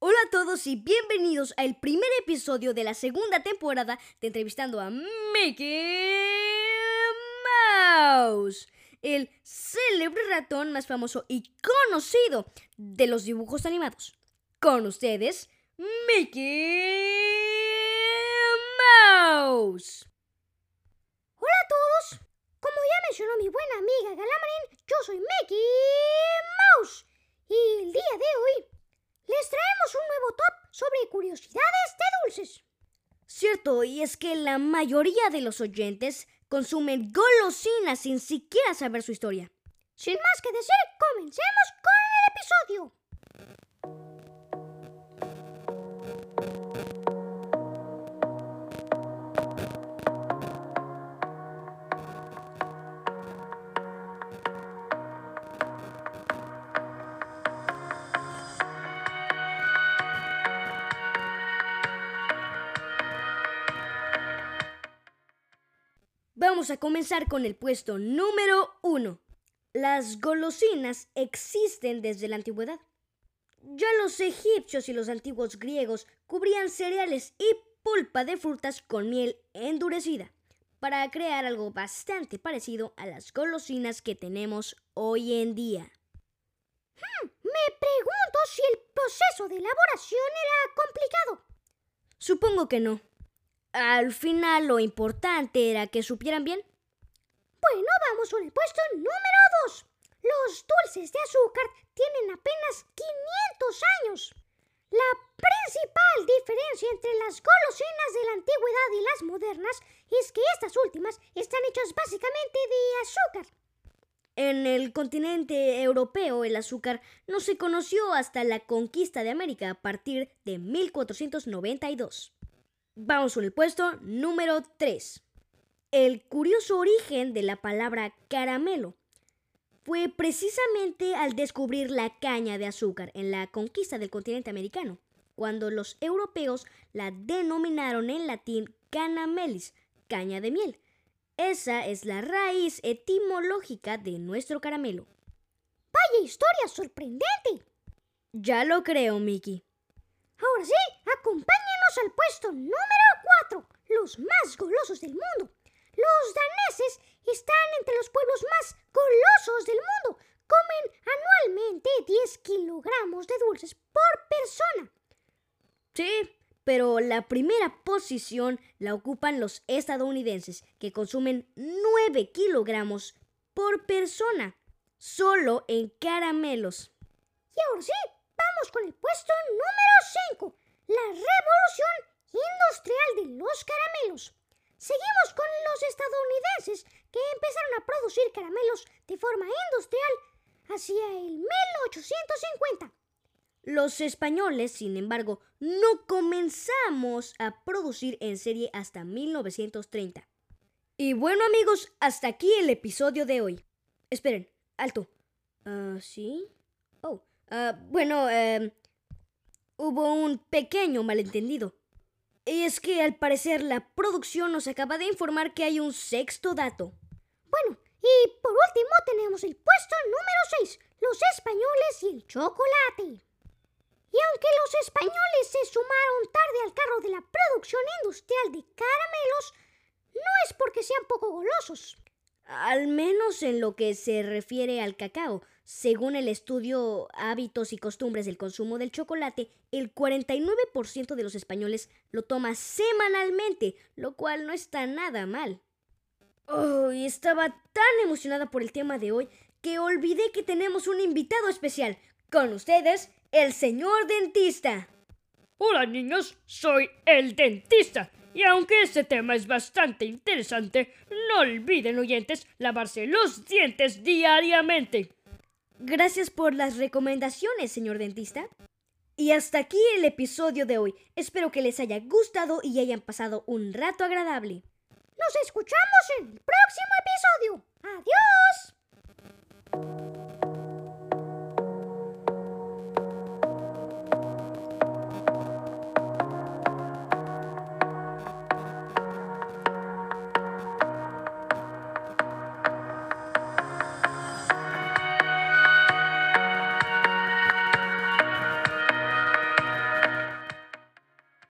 Hola a todos y bienvenidos al primer episodio de la segunda temporada de Entrevistando a Mickey Mouse, el célebre ratón más famoso y conocido de los dibujos animados. Con ustedes, Mickey Mouse. Hola a todos. Como ya mencionó mi buena amiga Galamarín, yo soy Mickey Mouse. Y de hoy les traemos un nuevo top sobre curiosidades de dulces. Cierto, y es que la mayoría de los oyentes consumen golosinas sin siquiera saber su historia. Sin más que decir, comencemos con el episodio. Vamos a comenzar con el puesto número uno. Las golosinas existen desde la antigüedad. Ya los egipcios y los antiguos griegos cubrían cereales y pulpa de frutas con miel endurecida para crear algo bastante parecido a las golosinas que tenemos hoy en día. Hmm, me pregunto si el proceso de elaboración era complicado. Supongo que no. Al final lo importante era que supieran bien. Bueno, vamos con el puesto número 2. Los dulces de azúcar tienen apenas 500 años. La principal diferencia entre las golosinas de la antigüedad y las modernas es que estas últimas están hechas básicamente de azúcar. En el continente europeo el azúcar no se conoció hasta la conquista de América a partir de 1492. Vamos con el puesto número 3. El curioso origen de la palabra caramelo fue precisamente al descubrir la caña de azúcar en la conquista del continente americano, cuando los europeos la denominaron en latín canamelis, caña de miel. Esa es la raíz etimológica de nuestro caramelo. ¡Vaya historia sorprendente! Ya lo creo, Mickey. Ahora sí, acompáñenos al puesto número 4, los más golosos del mundo. Los daneses están entre los pueblos más golosos del mundo. Comen anualmente 10 kilogramos de dulces por persona. Sí, pero la primera posición la ocupan los estadounidenses, que consumen 9 kilogramos por persona, solo en caramelos. Y ahora sí, vamos con el puesto número 5, la revolución industrial de los caramelos. Seguimos con los estadounidenses que empezaron a producir caramelos de forma industrial hacia el 1850. Los españoles, sin embargo, no comenzamos a producir en serie hasta 1930. Y bueno amigos, hasta aquí el episodio de hoy. Esperen, alto. Ah, ¿Sí? Oh, ah, bueno, eh, hubo un pequeño malentendido. Es que al parecer la producción nos acaba de informar que hay un sexto dato. Bueno, y por último tenemos el puesto número 6, los españoles y el chocolate. Y aunque los españoles se sumaron tarde al carro de la producción industrial de caramelos, no es porque sean poco golosos. Al menos en lo que se refiere al cacao. Según el estudio Hábitos y Costumbres del Consumo del Chocolate, el 49% de los españoles lo toma semanalmente, lo cual no está nada mal. Oh, estaba tan emocionada por el tema de hoy que olvidé que tenemos un invitado especial. Con ustedes, el señor dentista. Hola niños, soy el dentista. Y aunque este tema es bastante interesante, no olviden oyentes lavarse los dientes diariamente. Gracias por las recomendaciones, señor dentista. Y hasta aquí el episodio de hoy. Espero que les haya gustado y hayan pasado un rato agradable. Nos escuchamos en el próximo episodio. Adiós.